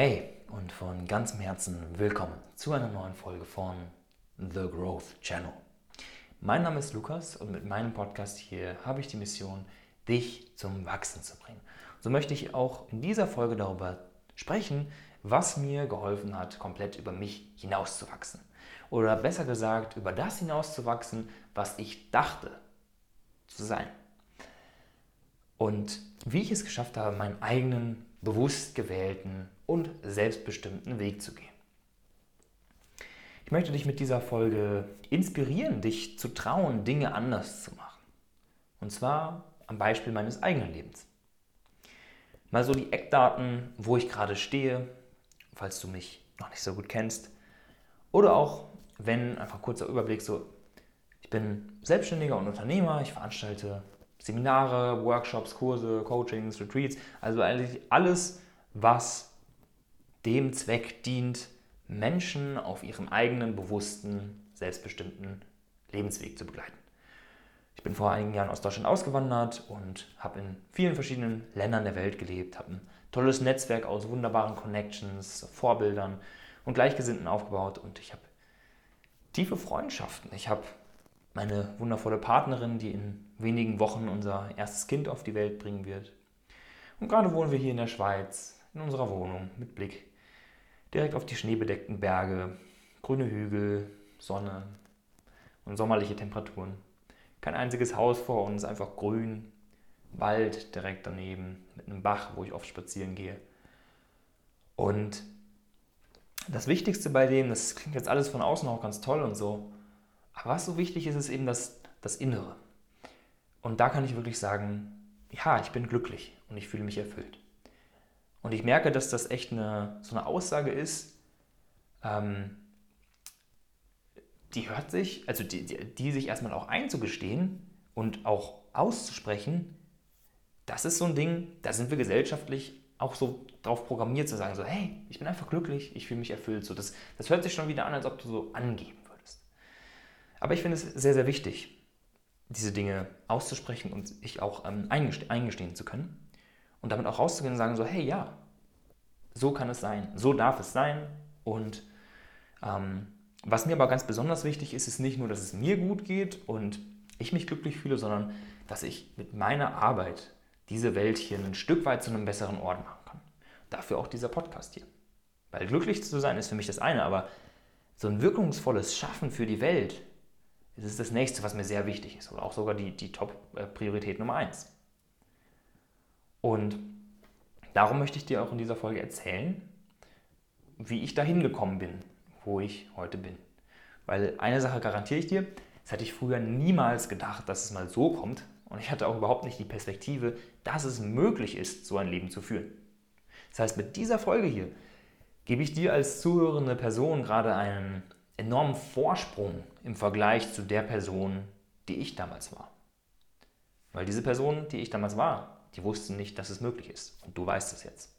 Hey und von ganzem Herzen willkommen zu einer neuen Folge von The Growth Channel. Mein Name ist Lukas und mit meinem Podcast hier habe ich die Mission, dich zum Wachsen zu bringen. So möchte ich auch in dieser Folge darüber sprechen, was mir geholfen hat, komplett über mich hinauszuwachsen. Oder besser gesagt, über das hinauszuwachsen, was ich dachte zu sein. Und wie ich es geschafft habe, meinen eigenen, bewusst gewählten und selbstbestimmten Weg zu gehen. Ich möchte dich mit dieser Folge inspirieren, dich zu trauen, Dinge anders zu machen. Und zwar am Beispiel meines eigenen Lebens. Mal so die Eckdaten, wo ich gerade stehe, falls du mich noch nicht so gut kennst. Oder auch, wenn, einfach kurzer Überblick, so, ich bin Selbstständiger und Unternehmer, ich veranstalte Seminare, Workshops, Kurse, Coachings, Retreats, also eigentlich alles, was dem Zweck dient, Menschen auf ihrem eigenen, bewussten, selbstbestimmten Lebensweg zu begleiten. Ich bin vor einigen Jahren aus Deutschland ausgewandert und habe in vielen verschiedenen Ländern der Welt gelebt, habe ein tolles Netzwerk aus wunderbaren Connections, Vorbildern und Gleichgesinnten aufgebaut und ich habe tiefe Freundschaften. Ich habe meine wundervolle Partnerin, die in wenigen Wochen unser erstes Kind auf die Welt bringen wird. Und gerade wohnen wir hier in der Schweiz, in unserer Wohnung, mit Blick direkt auf die schneebedeckten Berge, grüne Hügel, Sonne und sommerliche Temperaturen. Kein einziges Haus vor uns, einfach grün, Wald direkt daneben, mit einem Bach, wo ich oft spazieren gehe. Und das Wichtigste bei dem, das klingt jetzt alles von außen auch ganz toll und so, aber was so wichtig ist, ist eben das, das Innere. Und da kann ich wirklich sagen, ja, ich bin glücklich und ich fühle mich erfüllt. Und ich merke, dass das echt eine, so eine Aussage ist, ähm, die hört sich, also die, die, die sich erstmal auch einzugestehen und auch auszusprechen, das ist so ein Ding, da sind wir gesellschaftlich auch so drauf programmiert zu sagen, so, hey, ich bin einfach glücklich, ich fühle mich erfüllt. So, das, das hört sich schon wieder an, als ob du so angeben würdest. Aber ich finde es sehr, sehr wichtig, diese Dinge auszusprechen und sich auch ähm, eingestehen zu können und damit auch rauszugehen und sagen so, hey, ja, so kann es sein, so darf es sein und ähm, was mir aber ganz besonders wichtig ist, ist nicht nur, dass es mir gut geht und ich mich glücklich fühle, sondern dass ich mit meiner Arbeit diese Welt hier ein Stück weit zu einem besseren Ort machen kann. Dafür auch dieser Podcast hier. Weil glücklich zu sein ist für mich das eine, aber so ein wirkungsvolles Schaffen für die Welt, das ist das nächste, was mir sehr wichtig ist. Oder auch sogar die, die Top-Priorität Nummer eins. Und darum möchte ich dir auch in dieser Folge erzählen, wie ich dahin gekommen bin, wo ich heute bin. Weil eine Sache garantiere ich dir, das hätte ich früher niemals gedacht, dass es mal so kommt. Und ich hatte auch überhaupt nicht die Perspektive, dass es möglich ist, so ein Leben zu führen. Das heißt, mit dieser Folge hier gebe ich dir als zuhörende Person gerade einen enormen Vorsprung im Vergleich zu der Person, die ich damals war. Weil diese Person, die ich damals war, die wussten nicht, dass es möglich ist. Und du weißt es jetzt.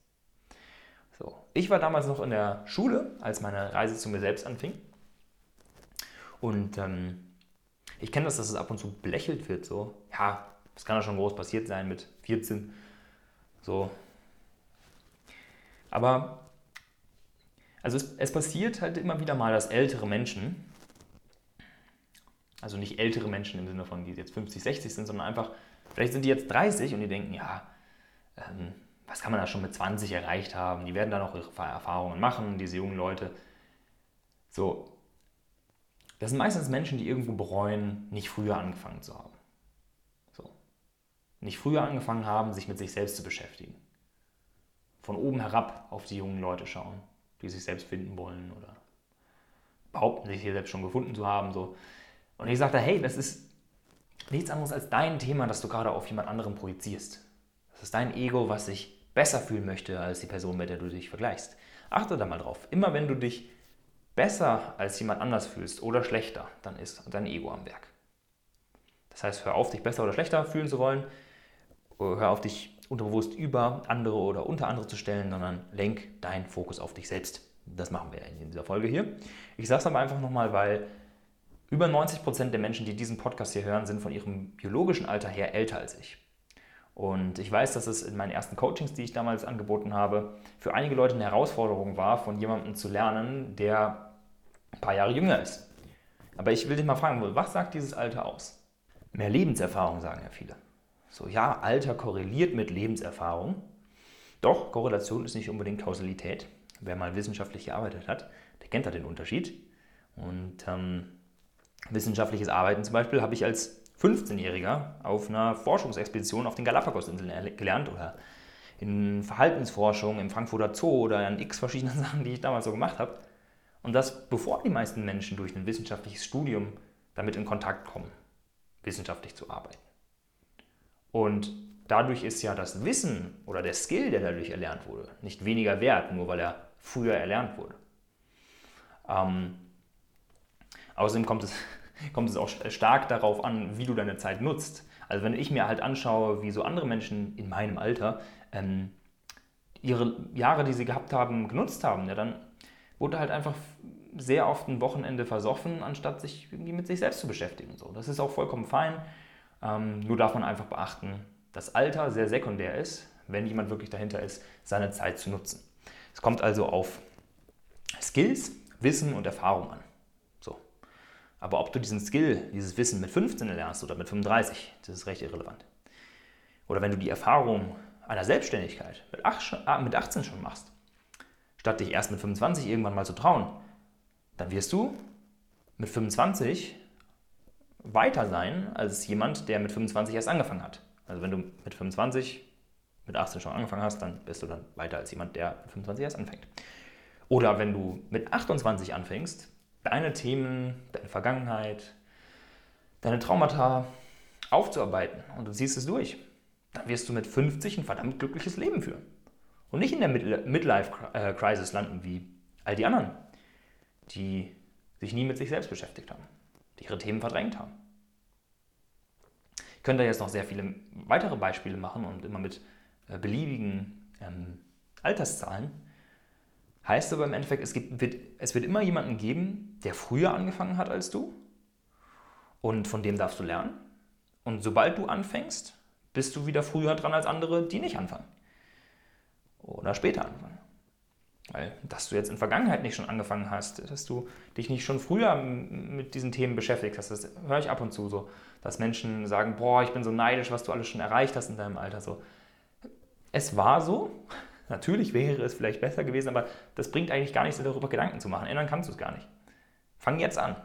So. Ich war damals noch in der Schule, als meine Reise zu mir selbst anfing. Und ähm, ich kenne das, dass es ab und zu belächelt wird. So, ja, das kann ja schon groß passiert sein mit 14. So. Aber, also es, es passiert halt immer wieder mal, dass ältere Menschen, also nicht ältere Menschen im Sinne von, die jetzt 50, 60 sind, sondern einfach, vielleicht sind die jetzt 30 und die denken, ja, ähm, was kann man da schon mit 20 erreicht haben? Die werden da noch ihre Erfahrungen machen, diese jungen Leute. So, das sind meistens Menschen, die irgendwo bereuen, nicht früher angefangen zu haben. So. Nicht früher angefangen haben, sich mit sich selbst zu beschäftigen. Von oben herab auf die jungen Leute schauen, die sich selbst finden wollen oder behaupten, sich hier selbst schon gefunden zu haben. So. Und ich sagte, hey, das ist nichts anderes als dein Thema, das du gerade auf jemand anderen projizierst. Das ist dein Ego, was sich besser fühlen möchte als die Person, mit der du dich vergleichst. Achte da mal drauf. Immer wenn du dich besser als jemand anders fühlst oder schlechter, dann ist dein Ego am Werk. Das heißt, hör auf, dich besser oder schlechter fühlen zu wollen. Hör auf, dich unterbewusst über andere oder unter andere zu stellen, sondern lenk deinen Fokus auf dich selbst. Das machen wir in dieser Folge hier. Ich sage es aber einfach nochmal, weil über 90 Prozent der Menschen, die diesen Podcast hier hören, sind von ihrem biologischen Alter her älter als ich. Und ich weiß, dass es in meinen ersten Coachings, die ich damals angeboten habe, für einige Leute eine Herausforderung war, von jemandem zu lernen, der ein paar Jahre jünger ist. Aber ich will dich mal fragen, was sagt dieses Alter aus? Mehr Lebenserfahrung, sagen ja viele. So, ja, Alter korreliert mit Lebenserfahrung. Doch, Korrelation ist nicht unbedingt Kausalität. Wer mal wissenschaftlich gearbeitet hat, der kennt da den Unterschied. Und ähm, wissenschaftliches Arbeiten zum Beispiel habe ich als 15-Jähriger auf einer Forschungsexpedition auf den Galapagosinseln gelernt oder in Verhaltensforschung im Frankfurter Zoo oder an x verschiedenen Sachen, die ich damals so gemacht habe. Und das bevor die meisten Menschen durch ein wissenschaftliches Studium damit in Kontakt kommen, wissenschaftlich zu arbeiten. Und dadurch ist ja das Wissen oder der Skill, der dadurch erlernt wurde, nicht weniger wert, nur weil er früher erlernt wurde. Ähm, außerdem kommt es, kommt es auch stark darauf an, wie du deine Zeit nutzt. Also wenn ich mir halt anschaue, wie so andere Menschen in meinem Alter ähm, ihre Jahre, die sie gehabt haben, genutzt haben, ja, dann wurde halt einfach sehr oft ein Wochenende versoffen, anstatt sich irgendwie mit sich selbst zu beschäftigen. So, das ist auch vollkommen fein. Ähm, nur darf man einfach beachten, dass Alter sehr sekundär ist, wenn jemand wirklich dahinter ist, seine Zeit zu nutzen. Es kommt also auf Skills, Wissen und Erfahrung an. So. Aber ob du diesen Skill, dieses Wissen mit 15 lernst oder mit 35, das ist recht irrelevant. Oder wenn du die Erfahrung einer Selbstständigkeit mit 18 schon machst, statt dich erst mit 25 irgendwann mal zu trauen, dann wirst du mit 25 weiter sein als jemand, der mit 25 erst angefangen hat. Also wenn du mit 25, mit 18 schon angefangen hast, dann bist du dann weiter als jemand, der mit 25 erst anfängt. Oder wenn du mit 28 anfängst, deine Themen, deine Vergangenheit, deine Traumata aufzuarbeiten und du ziehst es durch, dann wirst du mit 50 ein verdammt glückliches Leben führen und nicht in der Midlife-Crisis landen wie all die anderen, die sich nie mit sich selbst beschäftigt haben, die ihre Themen verdrängt haben. Ich könnte jetzt noch sehr viele weitere Beispiele machen und immer mit äh, beliebigen ähm, Alterszahlen. Heißt aber im Endeffekt, es, gibt, wird, es wird immer jemanden geben, der früher angefangen hat als du und von dem darfst du lernen. Und sobald du anfängst, bist du wieder früher dran als andere, die nicht anfangen oder später anfangen. Weil, dass du jetzt in Vergangenheit nicht schon angefangen hast, dass du dich nicht schon früher mit diesen Themen beschäftigt hast, das höre ich ab und zu so, dass Menschen sagen, boah, ich bin so neidisch, was du alles schon erreicht hast in deinem Alter. So. Es war so, natürlich wäre es vielleicht besser gewesen, aber das bringt eigentlich gar nichts, darüber Gedanken zu machen. Ändern kannst du es gar nicht. Fang jetzt an.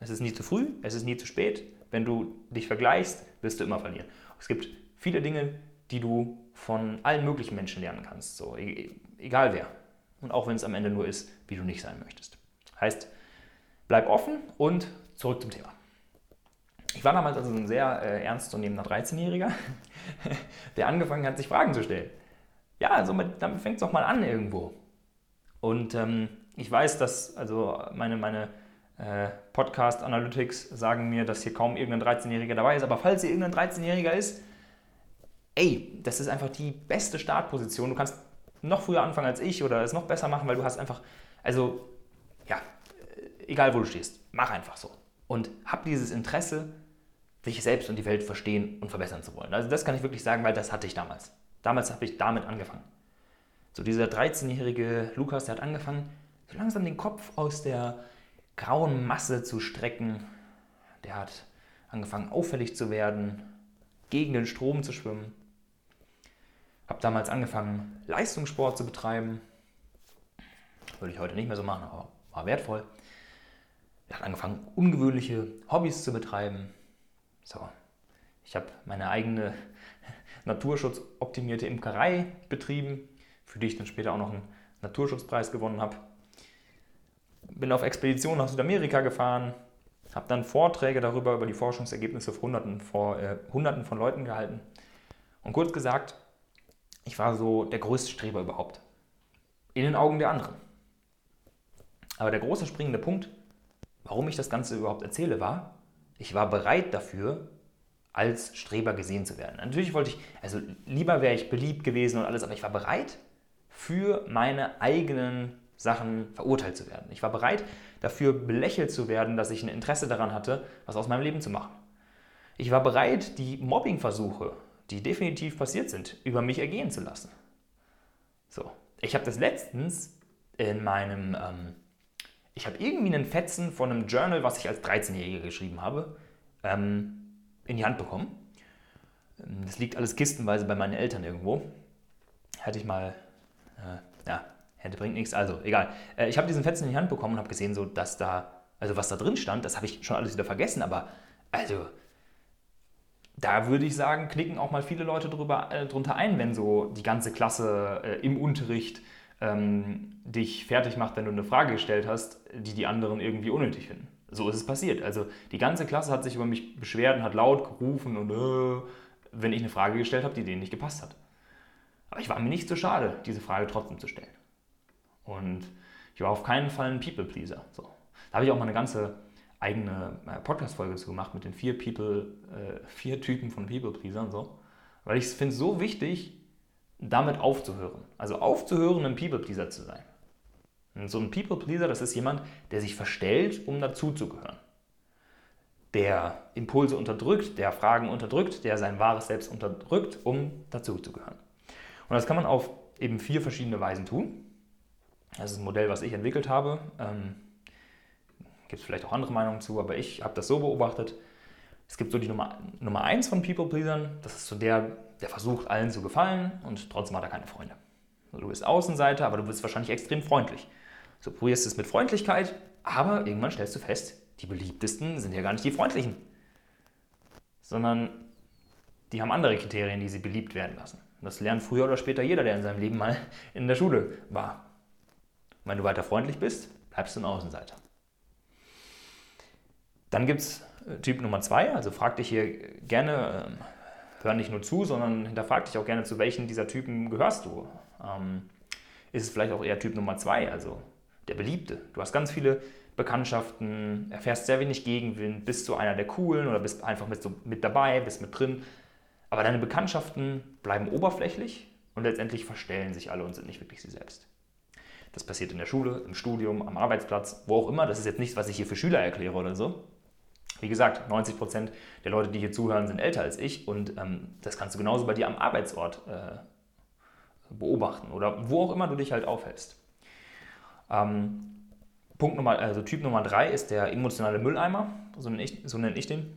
Es ist nie zu früh, es ist nie zu spät. Wenn du dich vergleichst, wirst du immer verlieren. Es gibt viele Dinge, die du von allen möglichen Menschen lernen kannst, so e-, egal wer. Und auch wenn es am Ende nur ist, wie du nicht sein möchtest. Heißt, bleib offen und zurück zum Thema. Ich war damals also ein sehr äh, ernstzunehmender 13-Jähriger, der angefangen hat, sich Fragen zu stellen. Ja, also mit, damit fängt es doch mal an irgendwo. Und ähm, ich weiß, dass also meine, meine äh, Podcast Analytics sagen mir, dass hier kaum irgendein 13-Jähriger dabei ist. Aber falls hier irgendein 13-Jähriger ist, ey, das ist einfach die beste Startposition. Du kannst noch früher anfangen als ich oder es noch besser machen, weil du hast einfach, also ja, egal wo du stehst, mach einfach so. Und hab dieses Interesse, dich selbst und die Welt verstehen und verbessern zu wollen. Also das kann ich wirklich sagen, weil das hatte ich damals. Damals habe ich damit angefangen. So dieser 13-jährige Lukas, der hat angefangen, so langsam den Kopf aus der grauen Masse zu strecken. Der hat angefangen, auffällig zu werden, gegen den Strom zu schwimmen. Habe damals angefangen, Leistungssport zu betreiben. Würde ich heute nicht mehr so machen, aber war wertvoll. Ich habe angefangen, ungewöhnliche Hobbys zu betreiben. So, ich habe meine eigene naturschutzoptimierte Imkerei betrieben, für die ich dann später auch noch einen Naturschutzpreis gewonnen habe. Bin auf Expedition nach Südamerika gefahren, habe dann Vorträge darüber, über die Forschungsergebnisse vor Hunderten, vor, äh, Hunderten von Leuten gehalten. Und kurz gesagt, ich war so der größte Streber überhaupt. In den Augen der anderen. Aber der große springende Punkt, warum ich das Ganze überhaupt erzähle, war, ich war bereit dafür, als Streber gesehen zu werden. Natürlich wollte ich, also lieber wäre ich beliebt gewesen und alles, aber ich war bereit, für meine eigenen Sachen verurteilt zu werden. Ich war bereit, dafür belächelt zu werden, dass ich ein Interesse daran hatte, was aus meinem Leben zu machen. Ich war bereit, die Mobbingversuche die definitiv passiert sind, über mich ergehen zu lassen. So, ich habe das letztens in meinem, ähm, ich habe irgendwie einen Fetzen von einem Journal, was ich als 13-Jähriger geschrieben habe, ähm, in die Hand bekommen. Das liegt alles kistenweise bei meinen Eltern irgendwo. Hätte ich mal, äh, ja, hätte bringt nichts, also egal. Äh, ich habe diesen Fetzen in die Hand bekommen und habe gesehen, so, dass da, also was da drin stand, das habe ich schon alles wieder vergessen, aber also da würde ich sagen, knicken auch mal viele Leute drüber, äh, drunter ein, wenn so die ganze Klasse äh, im Unterricht ähm, dich fertig macht, wenn du eine Frage gestellt hast, die die anderen irgendwie unnötig finden. So ist es passiert. Also die ganze Klasse hat sich über mich beschwert und hat laut gerufen und äh, wenn ich eine Frage gestellt habe, die denen nicht gepasst hat. Aber ich war mir nicht so schade, diese Frage trotzdem zu stellen. Und ich war auf keinen Fall ein People-Pleaser. So. Da habe ich auch mal eine ganze eigene äh, Podcast-Folge zu gemacht mit den vier People, äh, vier Typen von People-Pleasern. So. Weil ich finde es so wichtig, damit aufzuhören. Also aufzuhören, ein People-Pleaser zu sein. Und so ein People-Pleaser, das ist jemand, der sich verstellt, um dazuzugehören. Der Impulse unterdrückt, der Fragen unterdrückt, der sein wahres Selbst unterdrückt, um dazuzugehören. Und das kann man auf eben vier verschiedene Weisen tun. Das ist ein Modell, was ich entwickelt habe. Ähm, Gibt es vielleicht auch andere Meinungen zu, aber ich habe das so beobachtet. Es gibt so die Nummer, Nummer eins von People-Pleasern. Das ist so der, der versucht, allen zu gefallen und trotzdem hat er keine Freunde. Also du bist Außenseiter, aber du bist wahrscheinlich extrem freundlich. So probierst es mit Freundlichkeit, aber irgendwann stellst du fest, die beliebtesten sind ja gar nicht die freundlichen, sondern die haben andere Kriterien, die sie beliebt werden lassen. das lernt früher oder später jeder, der in seinem Leben mal in der Schule war. Wenn du weiter freundlich bist, bleibst du ein Außenseiter. Dann gibt es äh, Typ Nummer zwei, also frag dich hier gerne, ähm, hör nicht nur zu, sondern hinterfrag dich auch gerne, zu welchen dieser Typen gehörst du. Ähm, ist es vielleicht auch eher Typ Nummer zwei, also der Beliebte. Du hast ganz viele Bekanntschaften, erfährst sehr wenig Gegenwind, bist du einer der Coolen oder bist einfach mit, so mit dabei, bist mit drin. Aber deine Bekanntschaften bleiben oberflächlich und letztendlich verstellen sich alle und sind nicht wirklich sie selbst. Das passiert in der Schule, im Studium, am Arbeitsplatz, wo auch immer. Das ist jetzt nichts, was ich hier für Schüler erkläre oder so. Wie gesagt, 90 Prozent der Leute, die hier zuhören, sind älter als ich und ähm, das kannst du genauso bei dir am Arbeitsort äh, beobachten oder wo auch immer du dich halt aufhältst. Ähm, Punkt Nummer, also Typ Nummer drei ist der emotionale Mülleimer, so nenne ich, so nenne ich den.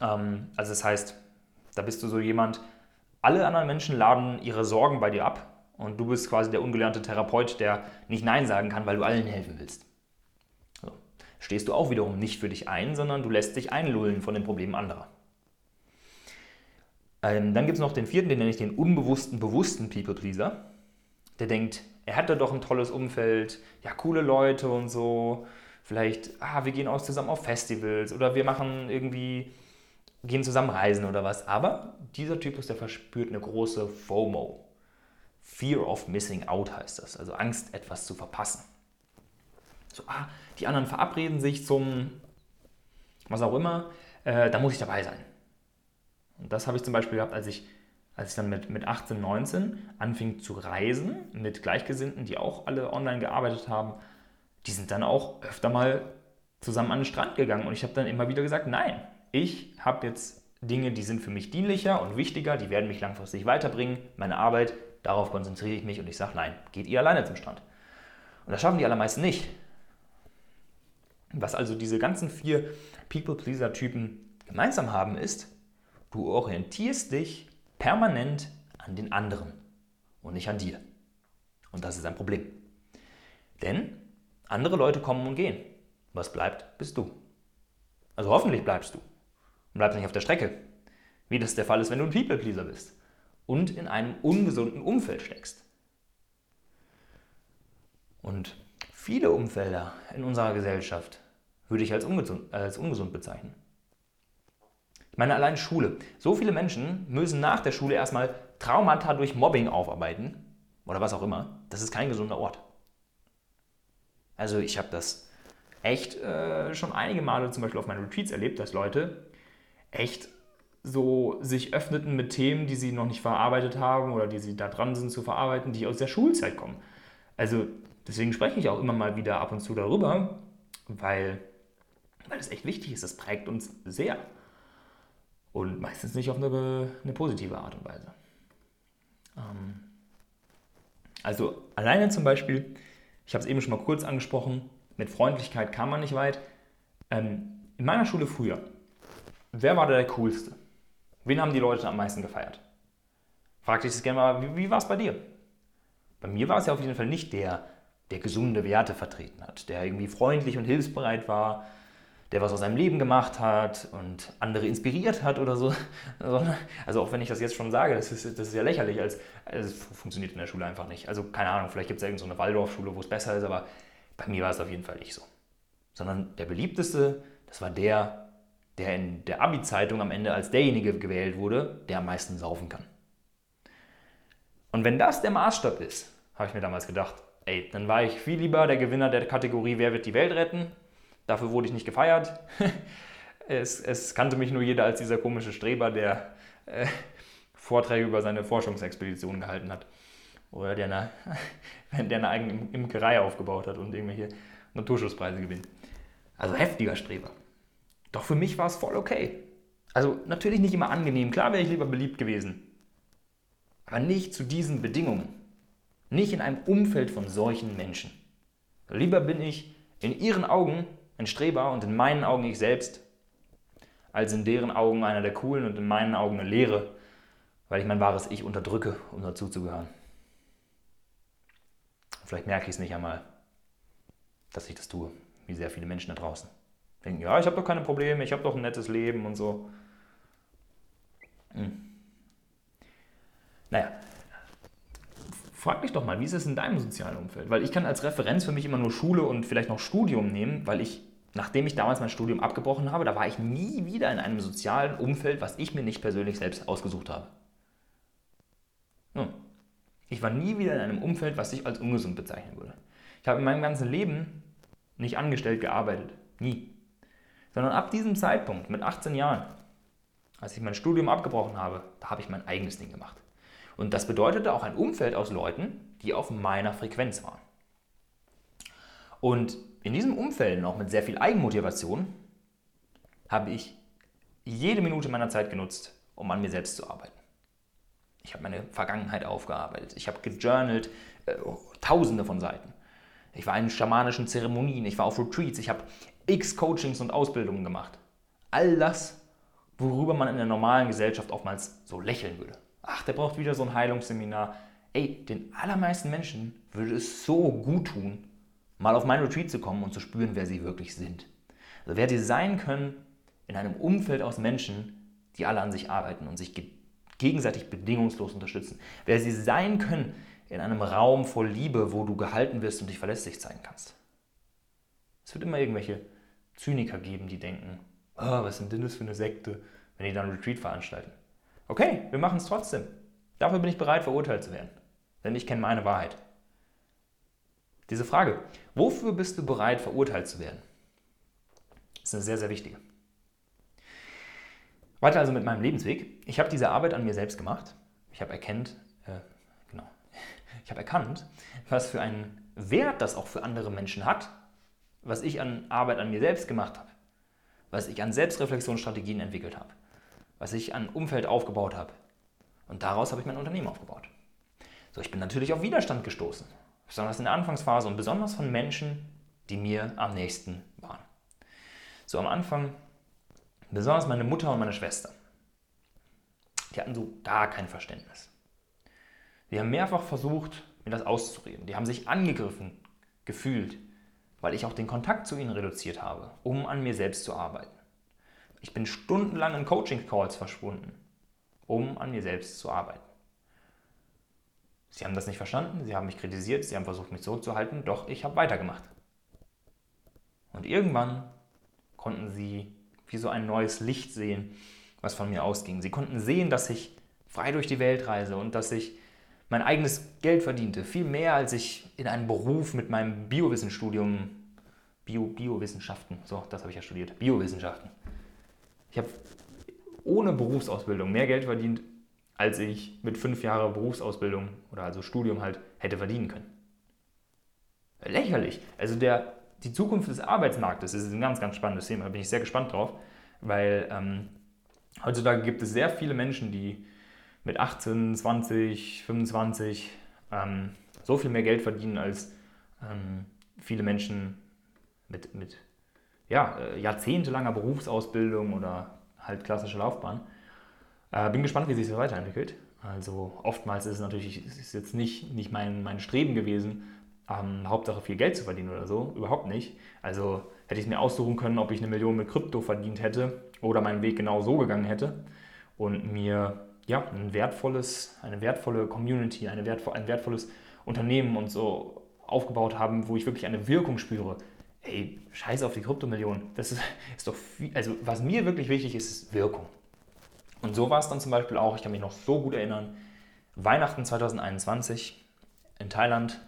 Ähm, also das heißt, da bist du so jemand, alle anderen Menschen laden ihre Sorgen bei dir ab und du bist quasi der ungelernte Therapeut, der nicht Nein sagen kann, weil du allen helfen willst stehst du auch wiederum nicht für dich ein, sondern du lässt dich einlullen von den Problemen anderer. Ähm, dann gibt es noch den vierten, den nenne ich den unbewussten, bewussten People-Pleaser. Der denkt, er hatte doch ein tolles Umfeld, ja, coole Leute und so. Vielleicht, ah, wir gehen auch zusammen auf Festivals oder wir machen irgendwie, gehen zusammen reisen oder was. Aber dieser Typus, der verspürt eine große FOMO. Fear of Missing Out heißt das, also Angst, etwas zu verpassen. So, ah, die anderen verabreden sich zum was auch immer, äh, da muss ich dabei sein. Und das habe ich zum Beispiel gehabt, als ich, als ich dann mit, mit 18, 19 anfing zu reisen mit Gleichgesinnten, die auch alle online gearbeitet haben. Die sind dann auch öfter mal zusammen an den Strand gegangen und ich habe dann immer wieder gesagt, nein, ich habe jetzt Dinge, die sind für mich dienlicher und wichtiger, die werden mich langfristig weiterbringen, meine Arbeit, darauf konzentriere ich mich und ich sage, nein, geht ihr alleine zum Strand. Und das schaffen die allermeisten nicht. Was also diese ganzen vier People-Pleaser-Typen gemeinsam haben, ist, du orientierst dich permanent an den anderen und nicht an dir. Und das ist ein Problem. Denn andere Leute kommen und gehen. Was bleibt, bist du. Also hoffentlich bleibst du. Und bleibst nicht auf der Strecke. Wie das der Fall ist, wenn du ein People-Pleaser bist und in einem ungesunden Umfeld steckst. Und Viele Umfelder in unserer Gesellschaft würde ich als ungesund, als ungesund bezeichnen. Ich meine, allein Schule. So viele Menschen müssen nach der Schule erstmal Traumata durch Mobbing aufarbeiten oder was auch immer. Das ist kein gesunder Ort. Also ich habe das echt äh, schon einige Male zum Beispiel auf meinen Retreats erlebt, dass Leute echt so sich öffneten mit Themen, die sie noch nicht verarbeitet haben oder die sie da dran sind zu verarbeiten, die aus der Schulzeit kommen. Also Deswegen spreche ich auch immer mal wieder ab und zu darüber, weil, weil es echt wichtig ist. Das prägt uns sehr. Und meistens nicht auf eine, eine positive Art und Weise. Ähm, also alleine zum Beispiel, ich habe es eben schon mal kurz angesprochen, mit Freundlichkeit kam man nicht weit. Ähm, in meiner Schule früher, wer war da der Coolste? Wen haben die Leute am meisten gefeiert? Frag dich das gerne mal, wie, wie war es bei dir? Bei mir war es ja auf jeden Fall nicht der, der gesunde Werte vertreten hat, der irgendwie freundlich und hilfsbereit war, der was aus seinem Leben gemacht hat und andere inspiriert hat oder so. Also auch wenn ich das jetzt schon sage, das ist, das ist ja lächerlich, als, also es funktioniert in der Schule einfach nicht. Also keine Ahnung, vielleicht gibt es irgendeine so Waldorfschule, wo es besser ist, aber bei mir war es auf jeden Fall nicht so. Sondern der beliebteste, das war der, der in der Abi-Zeitung am Ende als derjenige gewählt wurde, der am meisten saufen kann. Und wenn das der Maßstab ist, habe ich mir damals gedacht, ey, dann war ich viel lieber der Gewinner der Kategorie Wer wird die Welt retten Dafür wurde ich nicht gefeiert. es, es, kannte mich nur jeder als dieser komische Streber, der äh, Vorträge über seine Forschungsexpedition gehalten hat. Oder der eine, der eine eigene Imkerei aufgebaut hat und irgendwelche Naturschutzpreise gewinnt. Also heftiger Streber. Doch für mich war es voll okay. Also natürlich nicht immer angenehm. Klar wäre ich lieber beliebt gewesen. Aber nicht zu diesen Bedingungen. Nicht in einem Umfeld von solchen Menschen. Lieber bin ich in ihren Augen ein Streber und in meinen Augen ich selbst, als in deren Augen einer der Coolen und in meinen Augen eine Lehre, weil ich mein wahres Ich unterdrücke, um dazuzugehören. Vielleicht merke ich es nicht einmal, dass ich das tue, wie sehr viele Menschen da draußen. Denken, ja, ich habe doch keine Probleme, ich habe doch ein nettes Leben und so. Hm. Naja, frag dich doch mal, wie ist es in deinem sozialen Umfeld? Weil ich kann als Referenz für mich immer nur Schule und vielleicht noch Studium nehmen, weil ich nachdem ich damals mein Studium abgebrochen habe, da war ich nie wieder in einem sozialen Umfeld, was ich mir nicht persönlich selbst ausgesucht habe. Nun, ich war nie wieder in einem Umfeld, was ich als ungesund bezeichnen würde. Ich habe in meinem ganzen Leben nicht angestellt gearbeitet. Nie. Sondern ab diesem Zeitpunkt, mit 18 Jahren, als ich mein Studium abgebrochen habe, da habe ich mein eigenes Ding gemacht. Und das bedeutete auch ein Umfeld aus Leuten, die auf meiner Frequenz waren. Und in diesem Umfeld, auch mit sehr viel Eigenmotivation, habe ich jede Minute meiner Zeit genutzt, um an mir selbst zu arbeiten. Ich habe meine Vergangenheit aufgearbeitet. Ich habe gejournalt, äh, tausende von Seiten. Ich war in schamanischen Zeremonien, ich war auf Retreats, ich habe x Coachings und Ausbildungen gemacht. All das, worüber man in der normalen Gesellschaft oftmals so lächeln würde. Ach, der braucht wieder so ein Heilungsseminar. Ey, den allermeisten Menschen würde es so gut tun, mal auf mein Retreat zu kommen und zu spüren, wer sie wirklich sind. Also wer sie sein können in einem Umfeld aus Menschen, die alle an sich arbeiten und sich gegenseitig bedingungslos unterstützen. Wer sie sein können in einem Raum voll Liebe, wo du gehalten wirst und dich verlässlich zeigen kannst. Es wird immer irgendwelche Zyniker geben, die denken, oh, was sind denn das für eine Sekte, wenn die dann ein Retreat veranstalten. Okay, wir machen es trotzdem. Dafür bin ich bereit, verurteilt zu werden. Denn ich kenne meine Wahrheit. Diese Frage, wofür bist du bereit, verurteilt zu werden, ist eine sehr, sehr wichtige. Weiter also mit meinem Lebensweg. Ich habe diese Arbeit an mir selbst gemacht. Ich habe erkennt, äh, genau, ich habe erkannt, was für einen Wert das auch für andere Menschen hat, was ich an Arbeit an mir selbst gemacht habe, was ich an Selbstreflexionsstrategien entwickelt habe, was ich an Umfeld aufgebaut habe. Und daraus habe ich mein Unternehmen aufgebaut. So, ich bin natürlich auf Widerstand gestoßen besonders in der Anfangsphase und besonders von Menschen, die mir am nächsten waren. So am Anfang, besonders meine Mutter und meine Schwester, die hatten so gar kein Verständnis. Sie haben mehrfach versucht, mir das auszureden. Die haben sich angegriffen gefühlt, weil ich auch den Kontakt zu ihnen reduziert habe, um an mir selbst zu arbeiten. Ich bin stundenlang in Coaching-Calls verschwunden, um an mir selbst zu arbeiten. Sie haben das nicht verstanden, sie haben mich kritisiert, sie haben versucht, mich zurückzuhalten, doch ich habe weitergemacht. Und irgendwann konnten sie wie so ein neues Licht sehen, was von mir ausging. Sie konnten sehen, dass ich frei durch die Welt reise und dass ich mein eigenes Geld verdiente. Viel mehr, als ich in einem Beruf mit meinem Biowissenstudium, Bio, Biowissenschaften, so, das habe ich ja studiert, Biowissenschaften. Ich habe ohne Berufsausbildung mehr Geld verdient als ich mit fünf Jahren Berufsausbildung oder also Studium halt hätte verdienen können. Lächerlich. Also der, die Zukunft des Arbeitsmarktes ist ein ganz, ganz spannendes Thema. Da bin ich sehr gespannt drauf, weil ähm, Heutzutage gibt es sehr viele Menschen, die mit 18, 20, 25 ähm, so viel mehr Geld verdienen als ähm, viele Menschen mit, mit ja, äh, jahrzehntelanger Berufsausbildung oder halt klassische Laufbahn. Äh, bin gespannt, wie sich das weiterentwickelt. Also oftmals ist es natürlich ist jetzt nicht, nicht mein, mein Streben gewesen, ähm, Hauptsache viel Geld zu verdienen oder so. Überhaupt nicht. Also hätte ich mir aussuchen können, ob ich eine Million mit Krypto verdient hätte oder meinen Weg genau so gegangen hätte und mir ja, ein wertvolles, eine wertvolle Community, eine wertvo ein wertvolles Unternehmen und so aufgebaut haben, wo ich wirklich eine Wirkung spüre. Ey, scheiße auf die Kryptomillion. Das ist, ist doch viel, also was mir wirklich wichtig ist, ist Wirkung. Und so war es dann zum Beispiel auch, ich kann mich noch so gut erinnern, Weihnachten 2021 in Thailand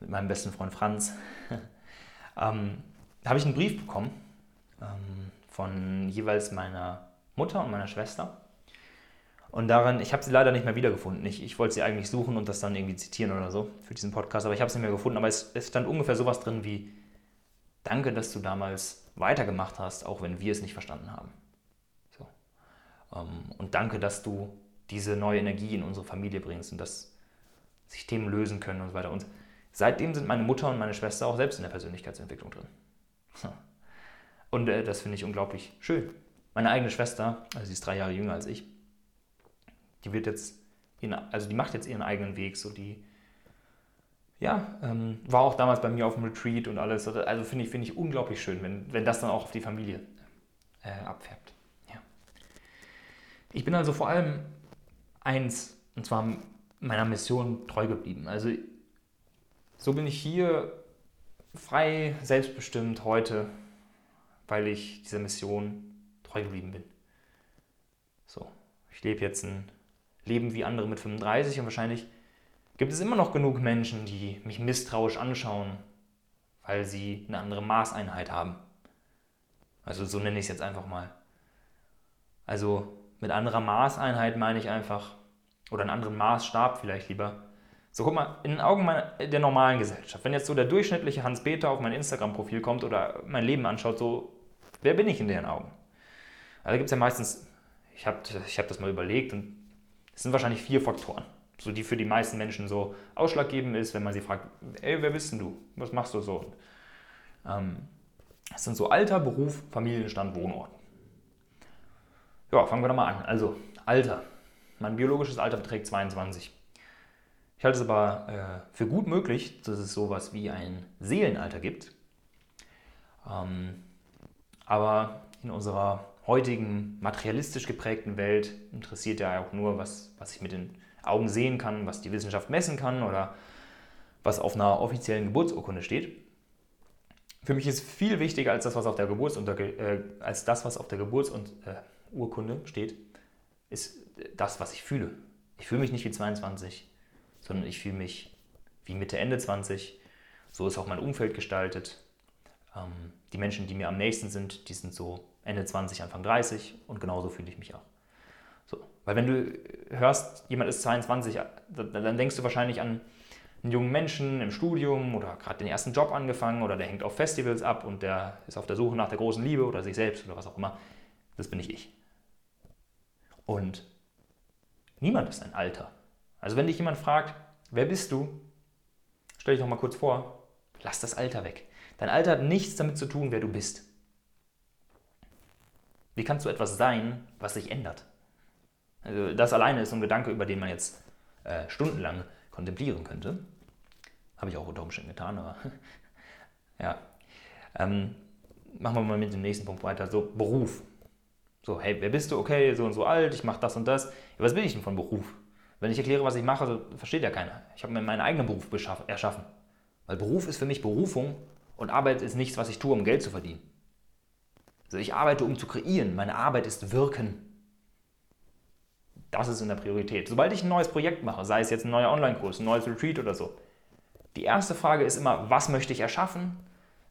mit meinem besten Freund Franz, ähm, habe ich einen Brief bekommen ähm, von jeweils meiner Mutter und meiner Schwester. Und darin, ich habe sie leider nicht mehr wiedergefunden. Ich, ich wollte sie eigentlich suchen und das dann irgendwie zitieren oder so für diesen Podcast, aber ich habe es nicht mehr gefunden. Aber es, es stand ungefähr sowas drin wie, danke, dass du damals weitergemacht hast, auch wenn wir es nicht verstanden haben. Ähm, und danke, dass du diese neue Energie in unsere Familie bringst und dass sich Themen lösen können und so weiter. Und seitdem sind meine Mutter und meine Schwester auch selbst in der Persönlichkeitsentwicklung drin. Und äh, das finde ich unglaublich schön. Meine eigene Schwester, also sie ist drei Jahre jünger als ich, die wird jetzt, ihren, also die macht jetzt ihren eigenen Weg, so die, ja, ähm, war auch damals bei mir auf dem Retreat und alles. Also finde ich, find ich unglaublich schön, wenn, wenn das dann auch auf die Familie äh, abfärbt. Ich bin also vor allem eins, und zwar meiner Mission treu geblieben. Also so bin ich hier frei, selbstbestimmt heute, weil ich dieser Mission treu geblieben bin. So, ich lebe jetzt ein Leben wie andere mit 35 und wahrscheinlich gibt es immer noch genug Menschen, die mich misstrauisch anschauen, weil sie eine andere Maßeinheit haben. Also so nenne ich es jetzt einfach mal. Also mit anderer Maßeinheit meine ich einfach, oder einen anderen Maßstab vielleicht lieber. So guck mal, in den Augen meiner, der normalen Gesellschaft, wenn jetzt so der durchschnittliche Hans-Peter auf mein Instagram-Profil kommt oder mein Leben anschaut, so, wer bin ich in deren Augen? Also gibt es ja meistens, ich habe ich hab das mal überlegt und es sind wahrscheinlich vier Faktoren, so die für die meisten Menschen so ausschlaggebend ist, wenn man sie fragt, ey, wer bist denn du? Was machst du so? Ähm, das sind so Alter, Beruf, Familienstand, Wohnort. Ja, fangen wir doch mal an. Also, Alter. Mein biologisches Alter beträgt 22. Ich halte es aber äh, für gut möglich, dass es sowas wie ein Seelenalter gibt. Ähm, aber in unserer heutigen materialistisch geprägten Welt interessiert ja auch nur, was, was ich mit den Augen sehen kann, was die Wissenschaft messen kann oder was auf einer offiziellen Geburtsurkunde steht. Für mich ist viel wichtiger als das, was auf der, äh, als das, was auf der Geburtsurkunde äh, steht, ist das, was ich fühle. Ich fühle mich nicht wie 22, sondern ich fühle mich wie Mitte, Ende 20. So ist auch mein Umfeld gestaltet. Ähm, die Menschen, die mir am nächsten sind, die sind so Ende 20, Anfang 30 und genauso fühle ich mich auch. So. Weil wenn du hörst, jemand ist 22, dann denkst du wahrscheinlich an einen jungen Menschen im Studium oder gerade den ersten Job angefangen oder der hängt auf Festivals ab und der ist auf der Suche nach der großen Liebe oder sich selbst oder was auch immer. Das bin nicht ich. Und niemand ist ein Alter. Also wenn dich jemand fragt, wer bist du? Stell dich doch mal kurz vor, lass das Alter weg. Dein Alter hat nichts damit zu tun, wer du bist. Wie kannst du etwas sein, was sich ändert? Also das alleine ist so ein Gedanke, über den man jetzt äh, stundenlang kontemplieren könnte. Habe ich auch unter Umständen getan, aber ja. Ähm, machen wir mal mit dem nächsten Punkt weiter. So, Beruf. So, hey, wer bist du? Okay, so und so alt, ich mache das und das. Ja, was will ich denn von Beruf? Wenn ich erkläre, was ich mache, versteht ja keiner. Ich habe mir meinen eigenen Beruf erschaffen. Weil Beruf ist für mich Berufung und Arbeit ist nichts, was ich tue, um Geld zu verdienen. Also ich arbeite, um zu kreieren. Meine Arbeit ist Wirken. Das ist in der Priorität. Sobald ich ein neues Projekt mache, sei es jetzt ein neuer Online-Kurs, ein neues Retreat oder so, die erste Frage ist immer, was möchte ich erschaffen?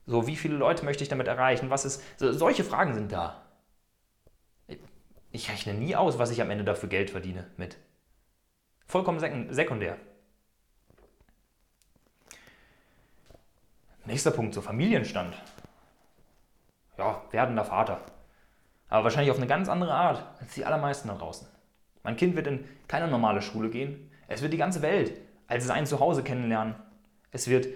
So, wie viele Leute möchte ich damit erreichen? Was ist, so, solche Fragen sind da. Ich rechne nie aus, was ich am Ende dafür Geld verdiene mit. Vollkommen sekundär. Nächster Punkt, so Familienstand ja, werdender Vater. Aber wahrscheinlich auf eine ganz andere Art als die allermeisten da draußen. Mein Kind wird in keine normale Schule gehen. Es wird die ganze Welt als sein Zuhause kennenlernen. Es wird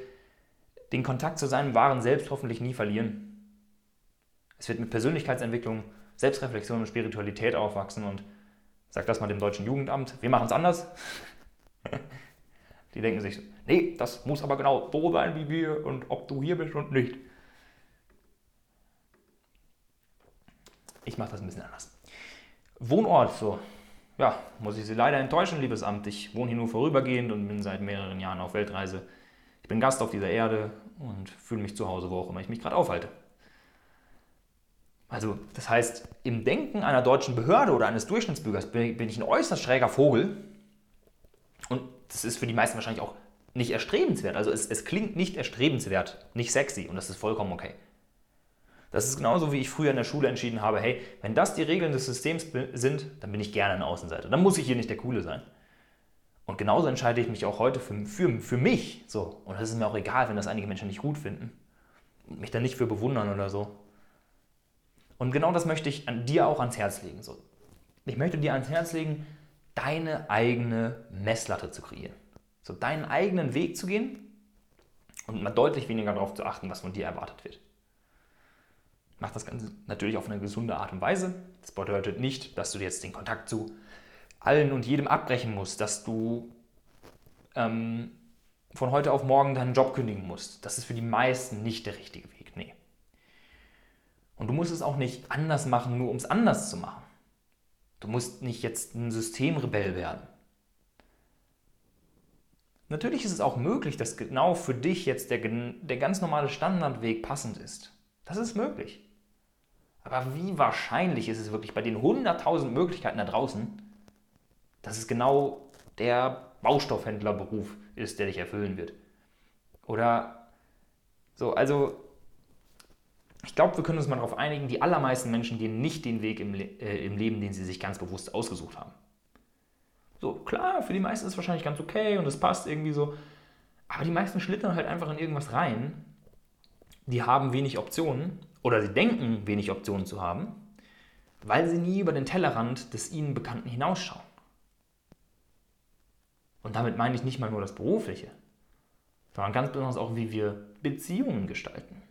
den Kontakt zu seinem wahren Selbst hoffentlich nie verlieren. Es wird mit Persönlichkeitsentwicklung, Selbstreflexion und Spiritualität aufwachsen und sag das mal dem deutschen Jugendamt, wir machen es anders. Die denken sich, nee, das muss aber genau so sein wie wir und ob du hier bist und nicht. Ich mache das ein bisschen anders. Wohnort, so. Ja, muss ich Sie leider enttäuschen, liebes Amt. Ich wohne hier nur vorübergehend und bin seit mehreren Jahren auf Weltreise. Ich bin Gast auf dieser Erde und fühle mich zu Hause, wo auch immer ich mich gerade aufhalte. Also, das heißt, im Denken einer deutschen Behörde oder eines Durchschnittsbürgers bin ich ein äußerst schräger Vogel. Und das ist für die meisten wahrscheinlich auch nicht erstrebenswert. Also, es, es klingt nicht erstrebenswert, nicht sexy und das ist vollkommen okay. Das ist genauso, wie ich früher in der Schule entschieden habe, hey, wenn das die Regeln des Systems sind, dann bin ich gerne eine Außenseiter. Dann muss ich hier nicht der Coole sein. Und genauso entscheide ich mich auch heute für, für, für mich. So. Und das ist mir auch egal, wenn das einige Menschen nicht gut finden. Und mich dann nicht für bewundern oder so. Und genau das möchte ich an dir auch ans Herz legen. So. Ich möchte dir ans Herz legen, deine eigene Messlatte zu kreieren. So deinen eigenen Weg zu gehen und mal deutlich weniger darauf zu achten, was von dir erwartet wird. Mach das Ganze natürlich auf eine gesunde Art und Weise. Das bedeutet nicht, dass du jetzt den Kontakt zu allen und jedem abbrechen musst, dass du ähm, von heute auf morgen deinen Job kündigen musst. Das ist für die meisten nicht der richtige Weg. Und du musst es auch nicht anders machen, nur um es anders zu machen. Du musst nicht jetzt ein Systemrebell werden. Natürlich ist es auch möglich, dass genau für dich jetzt der, der ganz normale Standardweg passend ist. Das ist möglich. Aber wie wahrscheinlich ist es wirklich bei den 100.000 Möglichkeiten da draußen, dass es genau der Baustoffhändlerberuf ist, der dich erfüllen wird? Oder so, also ich glaube, wir können uns mal darauf einigen, die allermeisten Menschen gehen nicht den Weg im, Le äh, im Leben, den sie sich ganz bewusst ausgesucht haben. So, klar, für die meisten ist es wahrscheinlich ganz okay und es passt irgendwie so. Aber die meisten schlittern halt einfach in irgendwas rein. Die haben wenig Optionen oder sie denken, wenig Optionen zu haben, weil sie nie über den Tellerrand des ihnen Bekannten hinausschauen. Und damit meine ich nicht mal nur das Berufliche, sondern ganz besonders auch, wie wir Beziehungen gestalten.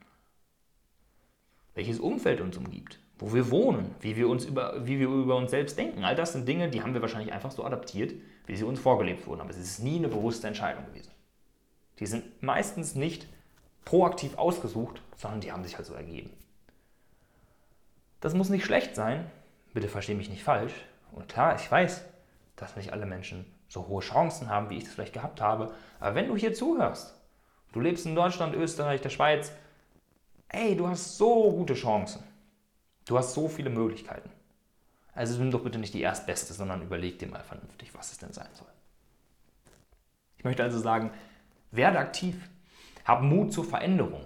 Welches Umfeld uns umgibt, wo wir wohnen, wie wir, uns über, wie wir über uns selbst denken. All das sind Dinge, die haben wir wahrscheinlich einfach so adaptiert, wie sie uns vorgelebt wurden. Aber es ist nie eine bewusste Entscheidung gewesen. Die sind meistens nicht proaktiv ausgesucht, sondern die haben sich halt so ergeben. Das muss nicht schlecht sein, bitte verstehe mich nicht falsch. Und klar, ich weiß, dass nicht alle Menschen so hohe Chancen haben, wie ich es vielleicht gehabt habe. Aber wenn du hier zuhörst, du lebst in Deutschland, Österreich, der Schweiz, ey, du hast so gute Chancen. Du hast so viele Möglichkeiten. Also nimm doch bitte nicht die erstbeste, sondern überleg dir mal vernünftig, was es denn sein soll. Ich möchte also sagen, werde aktiv, hab Mut zur Veränderung.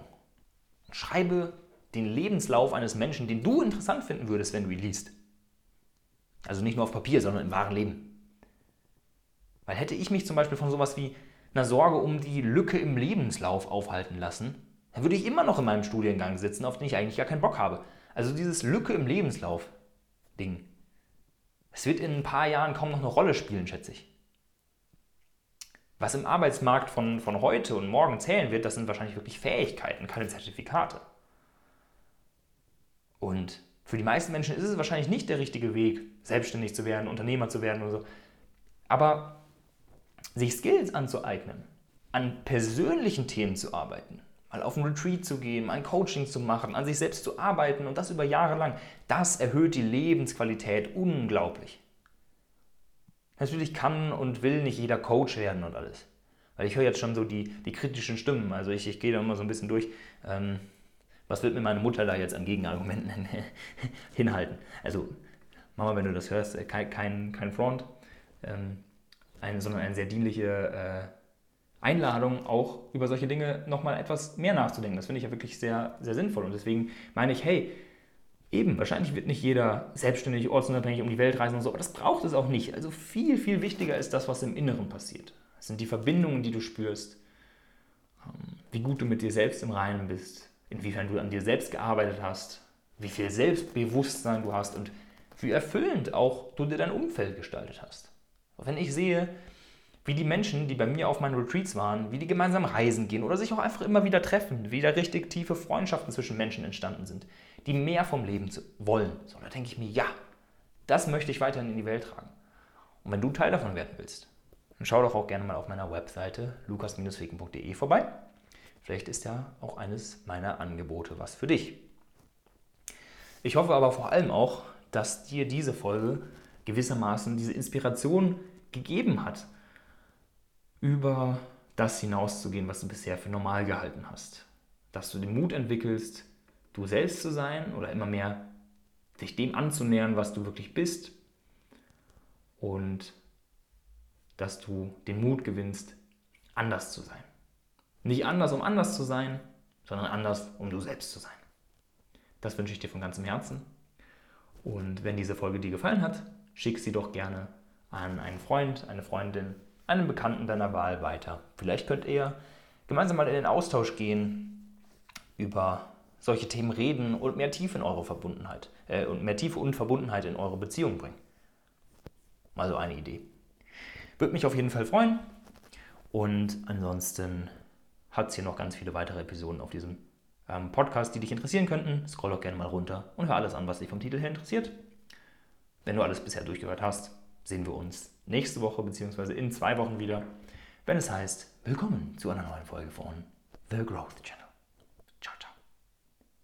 Schreibe den Lebenslauf eines Menschen, den du interessant finden würdest, wenn du ihn liest. Also nicht nur auf Papier, sondern im wahren Leben. Weil hätte ich mich zum Beispiel von sowas wie einer Sorge um die Lücke im Lebenslauf aufhalten lassen, dann würde ich immer noch in meinem Studiengang sitzen, auf den ich eigentlich gar keinen Bock habe. Also dieses Lücke im Lebenslauf-Ding. Es wird in ein paar Jahren kaum noch eine Rolle spielen, schätze ich. Was im Arbeitsmarkt von, von heute und morgen zählen wird, das sind wahrscheinlich wirklich Fähigkeiten, keine Zertifikate. Und für die meisten Menschen ist es wahrscheinlich nicht der richtige Weg, selbstständig zu werden, Unternehmer zu werden oder so. Aber sich Skills anzueignen, an persönlichen Themen zu arbeiten, mal auf ein Retreat zu gehen, ein Coaching zu machen, an sich selbst zu arbeiten und das über Jahre lang, das erhöht die Lebensqualität unglaublich. Natürlich kann und will nicht jeder Coach werden und alles. Weil ich höre jetzt schon so die, die kritischen Stimmen. Also ich, ich gehe da immer so ein bisschen durch. Ähm, was wird mir meine Mutter da jetzt an Gegenargumenten hinhalten? Also, Mama, wenn du das hörst, äh, kein, kein, kein Front, ähm, eine, sondern eine sehr dienliche äh, Einladung, auch über solche Dinge nochmal etwas mehr nachzudenken. Das finde ich ja wirklich sehr, sehr sinnvoll. Und deswegen meine ich, hey, eben, wahrscheinlich wird nicht jeder selbstständig, ortsunabhängig um die Welt reisen und so, aber das braucht es auch nicht. Also viel, viel wichtiger ist das, was im Inneren passiert. Das sind die Verbindungen, die du spürst, ähm, wie gut du mit dir selbst im Reinen bist, inwiefern du an dir selbst gearbeitet hast, wie viel Selbstbewusstsein du hast und wie erfüllend auch du dir dein Umfeld gestaltet hast. Wenn ich sehe, wie die Menschen, die bei mir auf meinen Retreats waren, wie die gemeinsam reisen gehen oder sich auch einfach immer wieder treffen, wie da richtig tiefe Freundschaften zwischen Menschen entstanden sind, die mehr vom Leben wollen. So, da denke ich mir, ja, das möchte ich weiterhin in die Welt tragen. Und wenn du Teil davon werden willst, dann schau doch auch gerne mal auf meiner Webseite lukas-feken.de vorbei. Vielleicht ist ja auch eines meiner Angebote was für dich. Ich hoffe aber vor allem auch, dass dir diese Folge gewissermaßen diese Inspiration gegeben hat, über das hinauszugehen, was du bisher für normal gehalten hast. Dass du den Mut entwickelst, du selbst zu sein oder immer mehr dich dem anzunähern, was du wirklich bist. Und dass du den Mut gewinnst, anders zu sein. Nicht anders, um anders zu sein, sondern anders, um du selbst zu sein. Das wünsche ich dir von ganzem Herzen. Und wenn diese Folge dir gefallen hat, schick sie doch gerne an einen Freund, eine Freundin, einen Bekannten deiner Wahl weiter. Vielleicht könnt ihr gemeinsam mal in den Austausch gehen, über solche Themen reden und mehr Tiefe in eure Verbundenheit äh, und mehr Tiefe und Verbundenheit in eure Beziehung bringen. Mal so eine Idee. Würde mich auf jeden Fall freuen. Und ansonsten hat es hier noch ganz viele weitere Episoden auf diesem ähm, Podcast, die dich interessieren könnten. Scroll doch gerne mal runter und hör alles an, was dich vom Titel her interessiert. Wenn du alles bisher durchgehört hast, sehen wir uns nächste Woche bzw. in zwei Wochen wieder, wenn es heißt, willkommen zu einer neuen Folge von The Growth Channel.